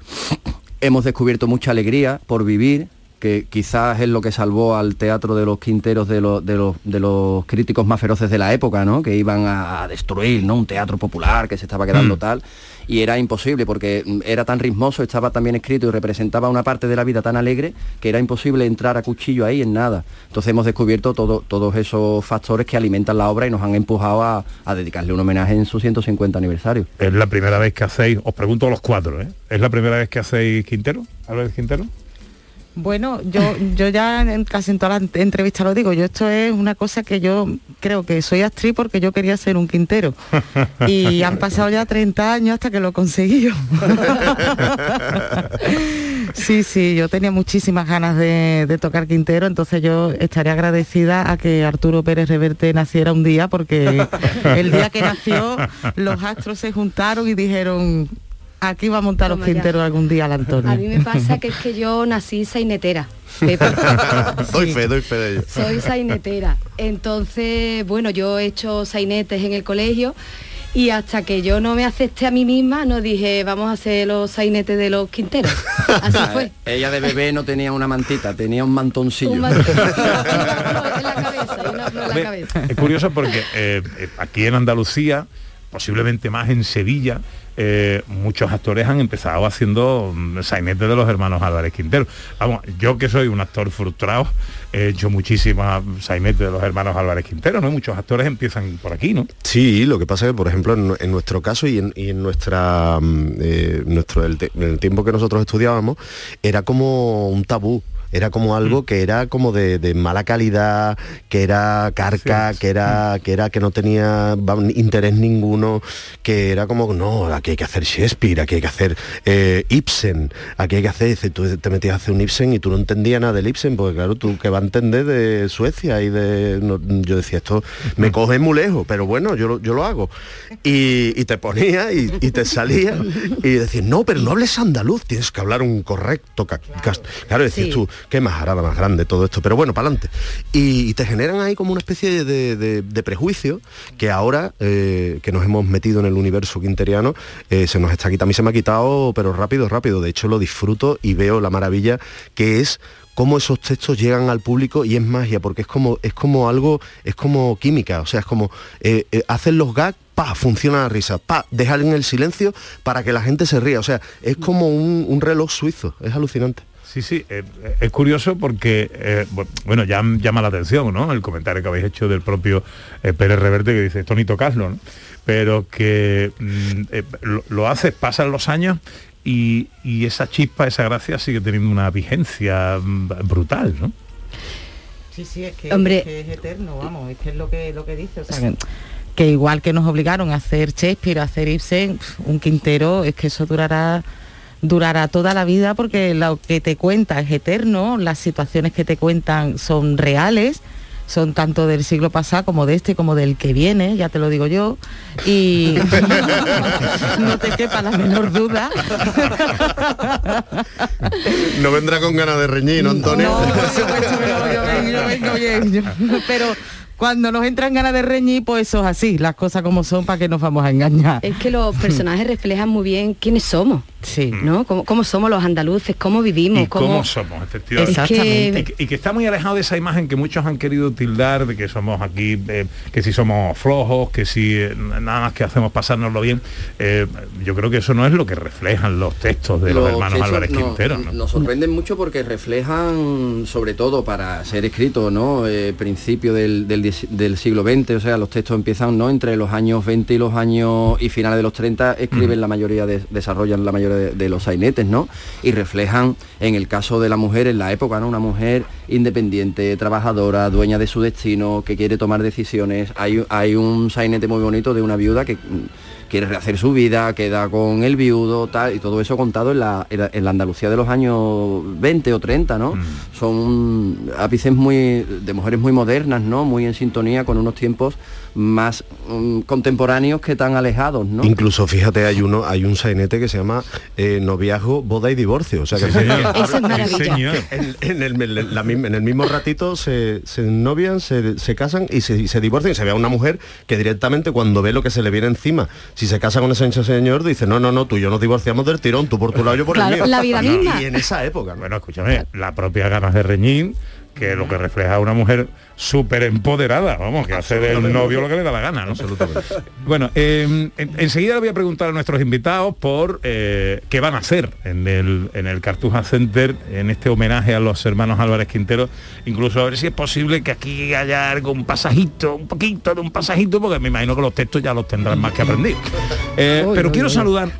Hemos descubierto mucha alegría por vivir, que quizás es lo que salvó al teatro de los quinteros de los, de los, de los críticos más feroces de la época, ¿no? que iban a, a destruir ¿no? un teatro popular que se estaba quedando Mm. tal. Y era imposible porque mm, era tan ritmoso, estaba tan bien escrito y representaba una parte de la vida tan alegre que era imposible entrar a cuchillo ahí en nada. Entonces hemos descubierto todo- todos esos factores que alimentan la obra y nos han empujado a, a dedicarle un homenaje en su 150 aniversario. Es la primera vez que hacéis, os pregunto a los cuatro, ¿eh? ¿Es la primera vez que hacéis Quintero? Álvarez Quintero? Bueno, yo, yo ya en casi en todas las entrevistas lo digo, yo esto es una cosa que yo creo que soy actriz porque yo quería ser un quintero. Y han pasado ya 30 años hasta que lo he conseguido. Sí, sí, yo tenía muchísimas ganas de, de tocar Quintero, entonces yo estaría agradecida a que Arturo Pérez Reverte naciera un día, porque el día que nació los astros se juntaron y dijeron, aquí va a montar los. Quinteros algún día al Antonio. A mí me pasa que es que yo nací sainetera. Pepe. doy fe doy fe de ello Soy sainetera. Entonces, bueno, yo he hecho sainetes en el colegio y hasta que yo no me acepté a mí misma, no dije, vamos a hacer los sainetes de los quinteros. Así fue. Ella de bebé no tenía una mantita, tenía un mantoncillo. Un mantón. en la cabeza, y una flor en la Ve, cabeza. Es curioso porque eh, eh, aquí en Andalucía, posiblemente más en Sevilla, eh, muchos actores han empezado haciendo mm, sainetes de los hermanos Álvarez Quintero. Vamos, yo que soy un actor frustrado, he hecho muchísimas sainetes de los hermanos Álvarez Quintero, ¿no? Muchos actores empiezan por aquí, ¿no? Sí, lo que pasa es que, por ejemplo, en, nuestro caso y en, nuestra mm, eh, nuestro el tiempo que nosotros estudiábamos, era como un tabú. Era como algo que era como de, de mala calidad, que era carca, que era que era que no tenía interés ninguno, que era como no, aquí hay que hacer Shakespeare, aquí hay que hacer eh, Ibsen, aquí hay que hacer, dice, tú te metías a hacer un Ibsen y tú no entendías nada del Ibsen, porque claro, tú que va a entender de Suecia y de no, yo decía esto me coge muy lejos, pero bueno, yo lo, yo lo hago. Y, y te ponía y, y te salía y decías, no, pero no hables andaluz, tienes que hablar un correcto ca- cas-". Claro, decís Sí. tú, qué majarada más grande todo esto, pero bueno, para adelante. Y, te generan ahí como una especie de, de- prejuicio que ahora eh, que nos hemos metido en el universo quinteriano, eh, se nos está quitando. A mí se me ha quitado, pero rápido, rápido. De hecho, lo disfruto y veo la maravilla que es cómo esos textos llegan al público y es magia, porque es como, es como algo, es como química, o sea, es como eh, hacen los gags, pa, funciona la risa, pa, dejar en el silencio para que la gente se ría. O sea, es como un reloj suizo, es alucinante. Sí, sí, eh, eh, es curioso porque, eh, bu- bueno, ya llama la atención, ¿no? El comentario que habéis hecho del propio eh, Pérez Reverte que dice, esto ni tocaslo, ¿no? Pero que mm, eh, lo, lo haces, pasan los años y, y esa chispa, esa gracia sigue teniendo una vigencia mm, brutal, ¿no? Sí, sí, es que, Hombre. es que es eterno, vamos, es que es lo que, lo que dice. O sea, que, que igual que nos obligaron a hacer Shakespeare, a hacer Ibsen, un Quintero, es que eso durará durará toda la vida porque lo que te cuenta es eterno, las situaciones que te cuentan son reales, son tanto del siglo pasado como de este como del que viene, ya te lo digo yo, y no te quepa la menor duda. No vendrá con ganas de reñir, ¿no, Antonio? No, por supuesto yo vengo, yo vengo bien. yo- pero cuando nos entran ganas de reñir, pues eso es así, las cosas como son, para que nos vamos a engañar. Es que los personajes reflejan muy bien quiénes somos. Sí. ¿No? Cómo, cómo somos los andaluces, cómo vivimos, y cómo, somos, efectivamente. Es que- Y, que, y que está muy alejado de esa imagen que muchos han querido tildar de que somos aquí, eh, que si somos flojos, que si eh, nada más que hacemos pasárnoslo bien. Eh, yo creo que eso no es lo que reflejan los textos de los, Los hermanos textos Álvarez no- Quintero. ¿no? Nos sorprenden mucho porque reflejan, sobre todo para ser escrito, ¿no? Eh, principio del, del, del siglo XX, o sea, los textos empiezan, ¿no? Entre los años 20 y los años y finales de los 30 escriben la mayoría, de, desarrollan la mayoría de, de los sainetes, ¿no? Y reflejan, en el caso de la mujer en la época, ¿no? Una mujer independiente, trabajadora, dueña de su destino, que quiere tomar decisiones. Hay, hay un sainete muy bonito de una viuda que quiere rehacer su vida, queda con el viudo, tal, y todo eso contado en la, en la- en la Andalucía de los años 20 o 30, ¿no? Son ápices muy de mujeres muy modernas, ¿no? Muy en sintonía con unos tiempos más mm, contemporáneos que tan alejados, ¿no? Incluso fíjate, hay uno, hay un sainete que se llama eh, noviazgo, boda y divorcio. O sea que, Sí, Eso es en, en el, en la misma- en el mismo ratito se, se novian, se, se casan y se, y se divorcian. Y se ve a una mujer que directamente cuando ve lo que se le viene encima, si se casa con ese señor, dice, no, no, no, tú y yo nos divorciamos del tirón, tú por tu lado, yo por el mío. Y en esa época. ¿no? Bueno, escúchame, la propia ganas de reñir, que lo que refleja a una mujer súper empoderada, vamos, que hace del novio lo que le da la gana, ¿no? Bueno, eh, en- enseguida le voy a preguntar a nuestros invitados por eh, qué van a hacer en el, en el Cartuja Center, en este homenaje a los hermanos Álvarez Quintero, incluso a ver si es posible que aquí haya algo, un pasajito, un poquito de un pasajito, porque me imagino que los textos ya los tendrán más que aprender. Eh, pero quiero saludar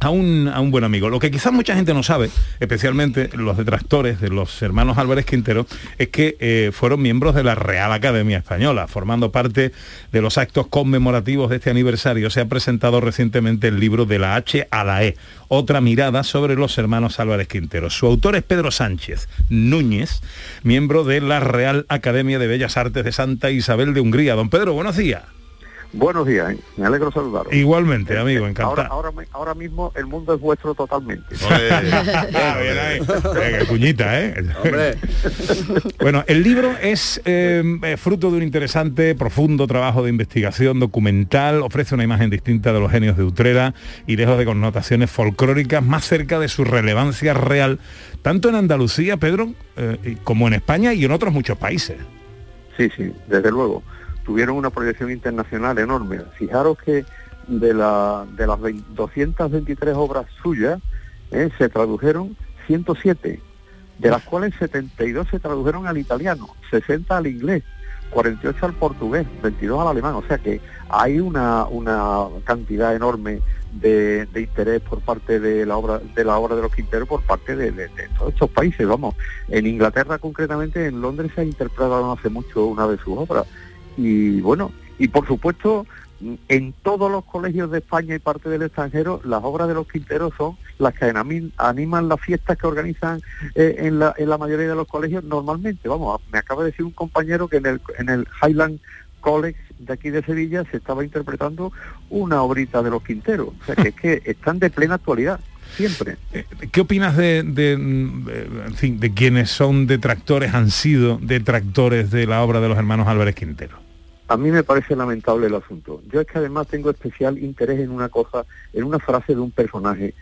a un, a un buen amigo. Lo que quizás mucha gente no sabe, especialmente los detractores de los hermanos Álvarez Quintero, es que eh, fueron miembros de la Real Academia Española, formando parte de los actos conmemorativos de este aniversario. Se ha presentado recientemente el libro de la H a la E, otra mirada sobre los hermanos Álvarez Quintero. Su autor es Pedro Sánchez Núñez, miembro de la Real Academia de Bellas Artes de Santa Isabel de Hungría. Don Pedro, buenos días. Buenos días, ¿eh? me alegro saludaros. Igualmente, amigo, Ahora, encantado. ahora, mi- ahora mismo el mundo es vuestro totalmente. Ah. Venga, cuñita, ¿eh? bueno, el libro es eh, eh, fruto de un interesante, profundo trabajo de investigación documental, ofrece una imagen distinta de los genios de Utrera y lejos de connotaciones folclóricas, más cerca de su relevancia real, tanto en Andalucía, Pedro, eh, como en España y en otros muchos países. Sí, sí, desde luego. Tuvieron una proyección internacional enorme. Fijaros que de, la, de las 20 223 obras suyas eh, se tradujeron 107, de las cuales 72 se tradujeron al italiano, 60 al inglés, 48 al portugués, 22 al alemán. O sea que hay una, una cantidad enorme de, de interés por parte de la obra de la obra de los Quinteros por parte de, de- de todos estos países vamos en Inglaterra concretamente en Londres se ha interpretado hace mucho una de sus obras y bueno y por supuesto en todos los colegios de España y parte del extranjero las obras de los Quinteros son las que animan las fiestas que organizan eh, en, la, en la mayoría de los colegios normalmente vamos me acaba de decir un compañero que en el en el Highland College de aquí de Sevilla se estaba interpretando una obrita de los Quinteros. O sea, que es que están de plena actualidad, siempre. ¿Qué opinas de, de, mm, eh, en fin, de quienes son detractores, han sido detractores de la obra de los hermanos Álvarez Quintero? A mí me parece lamentable el asunto. Yo es que además tengo especial interés en una cosa, en una frase de un personaje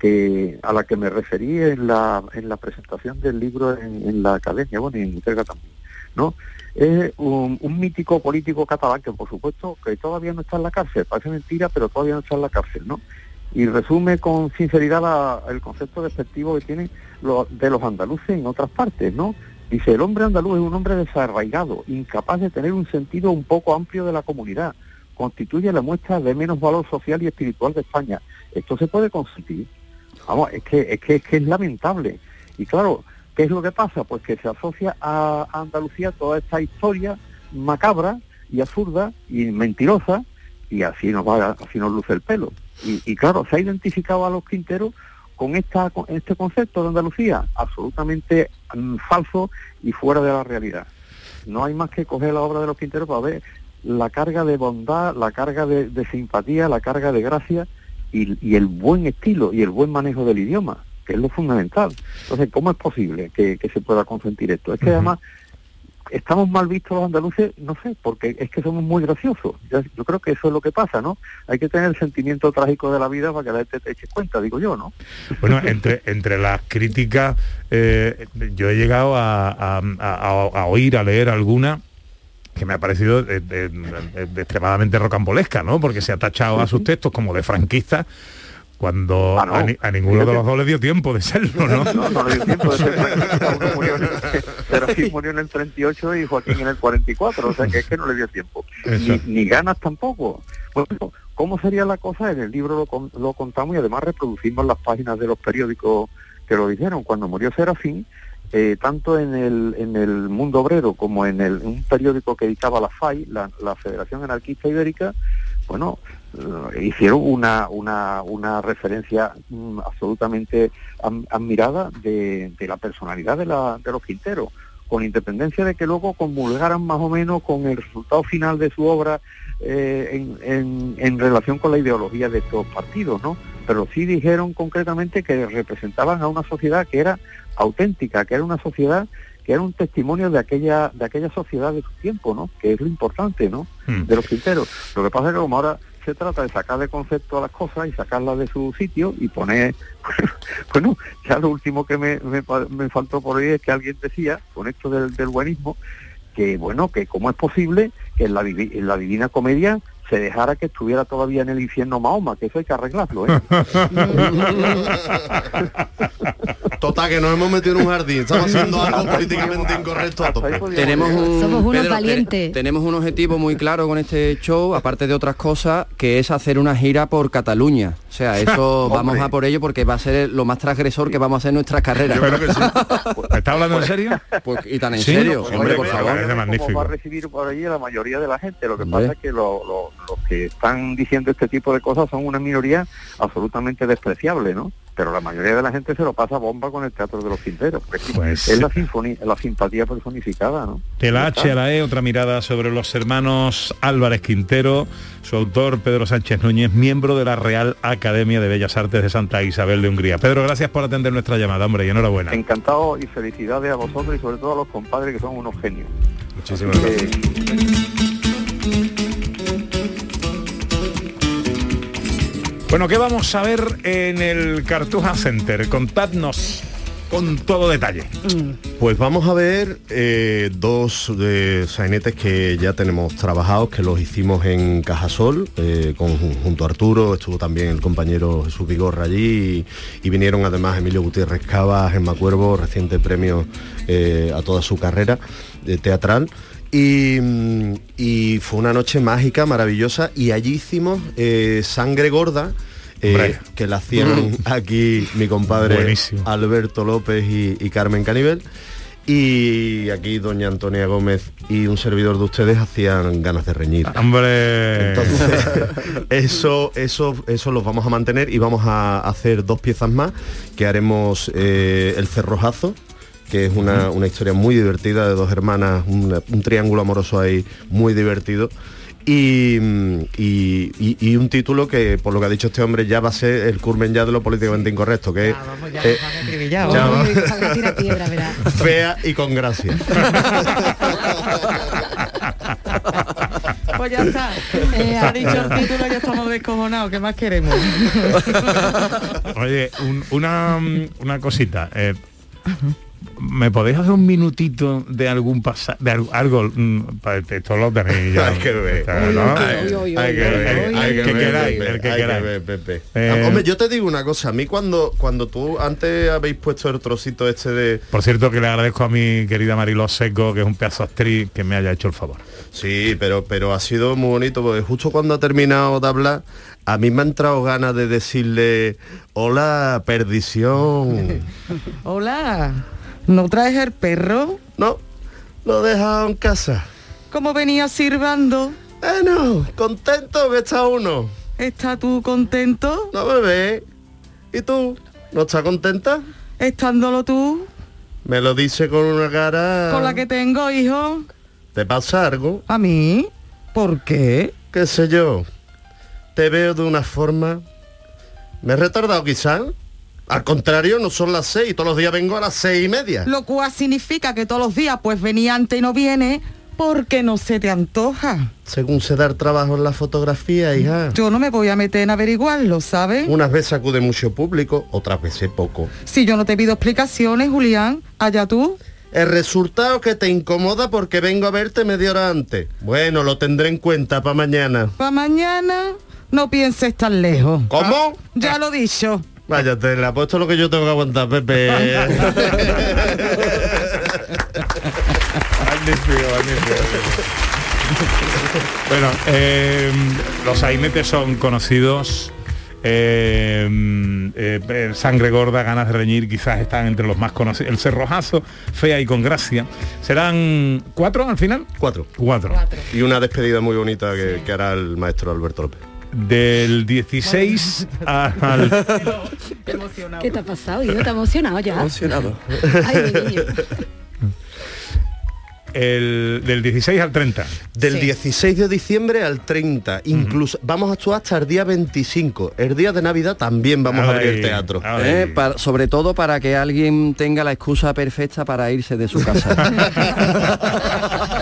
que a la que me referí en la, en la presentación del libro en, la academia, bueno, y en Uterga también, ¿no? Es un, mítico político catalán que, por supuesto, que todavía no está en la cárcel. Parece mentira, pero todavía no está en la cárcel, ¿no? Y resume con sinceridad el concepto despectivo que tienen de los andaluces en otras partes, ¿no? Dice, el hombre andaluz es un hombre desarraigado, incapaz de tener un sentido un poco amplio de la comunidad. Constituye la muestra de menos valor social y espiritual de España. Esto se puede consentir. Vamos, es que, es que es lamentable. Y claro, ¿qué es lo que pasa? Pues que se asocia a, a Andalucía toda esta historia macabra y absurda y mentirosa y así nos va, así nos luce el pelo. Y, y claro, se ha identificado a los Quinteros con esta con este concepto de Andalucía absolutamente mm, falso y fuera de la realidad. No hay más que coger la obra de los Quinteros para ver la carga de bondad, la carga de, de simpatía, la carga de gracia y, y el buen estilo y el buen manejo del idioma, que es lo fundamental. Entonces, ¿cómo es posible que, que se pueda consentir esto? Es que además estamos mal vistos los andaluces, no sé, porque es que somos muy graciosos. Yo, creo que eso es lo que pasa, ¿no? Hay que tener el sentimiento trágico de la vida para que la gente te eche cuenta, digo yo, ¿no? Bueno, entre, entre las críticas, eh, yo he llegado a, a- a- a oír, a leer alguna que me ha parecido extremadamente rocambolesca, ¿no? Porque se ha tachado a sus textos como de franquista cuando Ah, no. a, ni- a ninguno de los dos le dio tiempo de serlo, ¿no? No, no le dio tiempo de ser franquista. Uno murió en el, Serafín murió en el 38 y Joaquín en el 44, o sea que es que no le dio tiempo. Ni, ni ganas tampoco. Bueno, ¿cómo sería la cosa? En el libro lo, con- lo contamos y además reproducimos las páginas de los periódicos que lo dijeron. Cuando murió Serafín, eh, tanto en el, en el Mundo Obrero como en el, un periódico que editaba la FAI, la, la Federación Anarquista Ibérica, bueno, hicieron una, una, una referencia mm, absolutamente am- admirada de, de la personalidad de, la, de los Quinteros, con independencia de que luego comulgaran más o menos con el resultado final de su obra eh, en, en- en relación con la ideología de estos partidos, ¿no? Pero sí dijeron concretamente que representaban a una sociedad que era auténtica, que era una sociedad que era un testimonio de aquella de aquella sociedad de su tiempo, ¿no? Que es lo importante, ¿no? De los Quinteros. Lo que pasa es que como ahora se trata de sacar de concepto a las cosas y sacarlas de su sitio y poner, bueno, ya lo último que me, me, me faltó por ahí es que alguien decía, con esto del, del buenismo, que bueno, que cómo es posible que en la, divi- en la Divina Comedia se dejara que estuviera todavía en el infierno Mahoma, que eso hay que arreglarlo, ¿eh? Total, que nos hemos metido en un jardín. Estamos haciendo algo políticamente incorrecto a tope. Tenemos un, Somos unos Pedro, valientes. te- tenemos un objetivo muy claro con este show, aparte de otras cosas, que es hacer una gira por Cataluña. O sea, eso vamos a por ello porque va a ser lo más transgresor que vamos a hacer en nuestras carreras. ¿Me está hablando en serio? Pues, y tan en Sí, serio, pues, hombre, hombre, por favor. cómo magnífico. va a recibir por allí la mayoría de la gente. Lo que Hombre. pasa es que lo- lo- los que están diciendo este tipo de cosas son una minoría absolutamente despreciable, ¿no? Pero la mayoría de la gente se lo pasa bomba con el teatro de los Quinteros. porque Pues- es la, sinfonía, la simpatía personificada, ¿no? De la H a la E, otra mirada sobre los hermanos Álvarez Quintero, su autor Pedro Sánchez Núñez, miembro de la Real Academia de Bellas Artes de Santa Isabel de Hungría. Pedro, gracias por atender nuestra llamada, hombre, y enhorabuena. Encantado y felicidades a vosotros y sobre todo a los compadres que son unos genios. Muchísimas gracias. Bueno, ¿qué vamos a ver en el Cartuja Center? Contadnos con todo detalle. Pues vamos a ver eh, dos de sainetes que ya tenemos trabajados, que los hicimos en Cajasol, eh, con, junto a Arturo, estuvo también el compañero Jesús Vigorra allí, y, vinieron además Emilio Gutiérrez Cavas, Gemma Cuervo, reciente premio eh, a toda su carrera eh, teatral. Y, mm, y fue una noche mágica, maravillosa, y allí hicimos eh, Sangre Gorda, eh, que la hacían aquí mi compadre Buenísimo. Alberto López y, y Carmen Canivel. Y aquí doña Antonia Gómez y un servidor de ustedes hacían ganas de reñir. Hombre. Entonces, eso, eso, eso los vamos a mantener y vamos a hacer dos piezas más, que haremos eh, el cerrojazo, que es una, una historia muy divertida de dos hermanas, una- un triángulo amoroso ahí muy divertido. Y, y- y- y un título que, por lo que ha dicho este hombre, ya va a ser el curmen ya de lo políticamente incorrecto, que fea y con gracia. Pues ya está. Eh, ha dicho el título, ya estamos descojonados. ¿Qué más queremos? Oye, un- una, una cosita. eh, ¿Me podéis hacer un minutito de algún pasaje, de al- algo? mm, pa- Esto lo tenéis ya. Hay que ver. ¿no? Hay hay que ver, hay que que ver, queráis, Pepe, el que hay que queráis. ver, Pepe. Eh, Hombre, yo te digo una cosa, a mí cuando, cuando tú antes habéis puesto el trocito este de... Por cierto, que le agradezco a mi querida Mariló Seco, que es un pedazo actriz, que me haya hecho el favor. Sí, pero, pero ha sido muy bonito, porque justo cuando ha terminado de hablar, a mí me ha entrado ganas de decirle, hola, perdición. Hola. ¿No traes el perro? No, lo he dejado en casa. ¿Cómo venía sirvando? Bueno, contento que está uno. ¿Estás tú contento? No, bebé. ¿Y tú? ¿No estás contenta? ¿Estándolo tú? Me lo dice con una cara... Con la que tengo, hijo. ¿Te pasa algo? ¿A mí? ¿Por qué? ¿Qué sé yo? Te veo de una forma... ¿Me he retardado quizás? Al contrario, no son las seis, todos los días vengo a las seis y media. Lo cual significa que todos los días pues venía antes y no viene porque no se te antoja. Según se da el trabajo en la fotografía, hija. Yo no me voy a meter en averiguarlo, ¿sabes? Unas veces acude mucho público, otras veces poco. Si yo no te pido explicaciones, Julián, allá tú. El resultado que te incomoda porque vengo a verte media hora antes. Bueno, lo tendré en cuenta para mañana. Para mañana no pienses tan lejos. ¿Cómo? Ya lo dicho. Vaya, te le apuesto lo que yo tengo que aguantar, Pepe. Bueno, eh, los sainetes son conocidos. eh, eh, eh, sangre gorda, ganas de reñir, quizás están entre los más conocidos. El cerrojazo, fea y con gracia. ¿Serán cuatro al final? Cuatro. Cuatro. Y una despedida muy bonita que, que hará el maestro Alberto López. Del 16 al... ¿Qué te ha pasado? Yo te emocionado ya. Emocionado. Ay, mi niño. El, del 16 al 30. Del 16 de diciembre al 30, incluso vamos a actuar hasta el día 25. El día de Navidad también vamos a abrir el teatro. Eh, para- sobre todo para que alguien tenga la excusa perfecta para irse de su casa.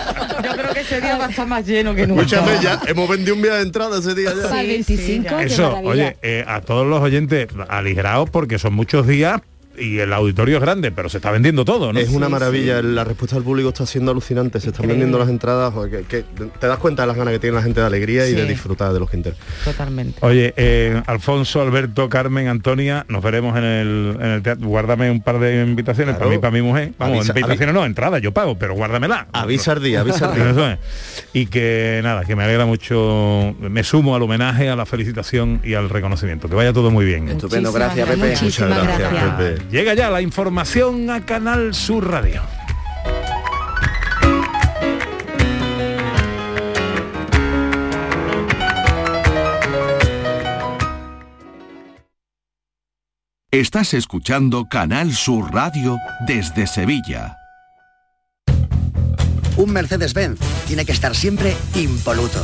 Ese día va a estar más lleno que nunca. Escúchame, ya hemos vendido un día de entrada ese día ya. Para el 25, qué Eso, oye, eh, a todos los oyentes, aligrados porque son muchos días y el auditorio es grande, pero se está vendiendo todo, ¿no? Es una maravilla, la respuesta del público está siendo alucinante, se están vendiendo las entradas, joder, que, que te das cuenta de las ganas que tiene la gente de alegría y Sí. de disfrutar de los quinteros. Totalmente. Oye, eh, Alfonso, Alberto, Carmen, Antonia, nos veremos en el, en el teatro. Guárdame un par de invitaciones Claro. para mí, para mi mujer. Vamos, Avisa- invitaciones no, entrada, yo pago, pero guárdamela. Avisa al día, avisa al día. Eso es. Y que nada, que me alegra mucho, me sumo al homenaje, a la felicitación y al reconocimiento. Que vaya todo muy bien. Estupendo, gracias Pepe. Muchísimas Muchas gracias, gracias. Pepe. Llega ya la información a Canal Sur Radio. Estás escuchando Canal Sur Radio desde Sevilla. Un Mercedes-Benz tiene que estar siempre impoluto.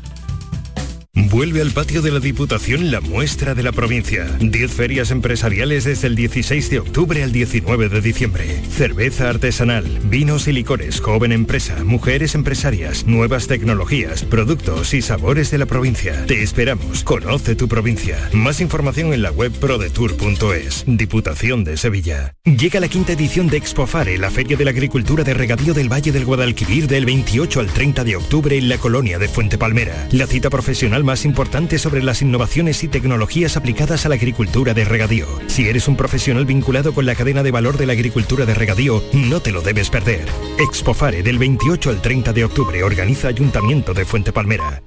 Vuelve al patio de la Diputación la muestra de la provincia. 10 ferias empresariales desde el 16 de octubre al 19 de diciembre. Cerveza artesanal, vinos y licores, joven empresa, mujeres empresarias, nuevas tecnologías, productos y sabores de la provincia. Te esperamos. Conoce tu provincia. Más información en la web prodetour.es. Diputación de Sevilla. Llega la quinta edición de Expofare, la Feria de la Agricultura de Regadío del Valle del Guadalquivir del 28 al 30 de octubre en la colonia de Fuente Palmera. La cita más importante sobre las innovaciones y tecnologías aplicadas a la agricultura de regadío. Si eres un profesional vinculado con la cadena de valor de la agricultura de regadío, no te lo debes perder. Expofare del 28 al 30 de octubre organiza Ayuntamiento de Fuente Palmera.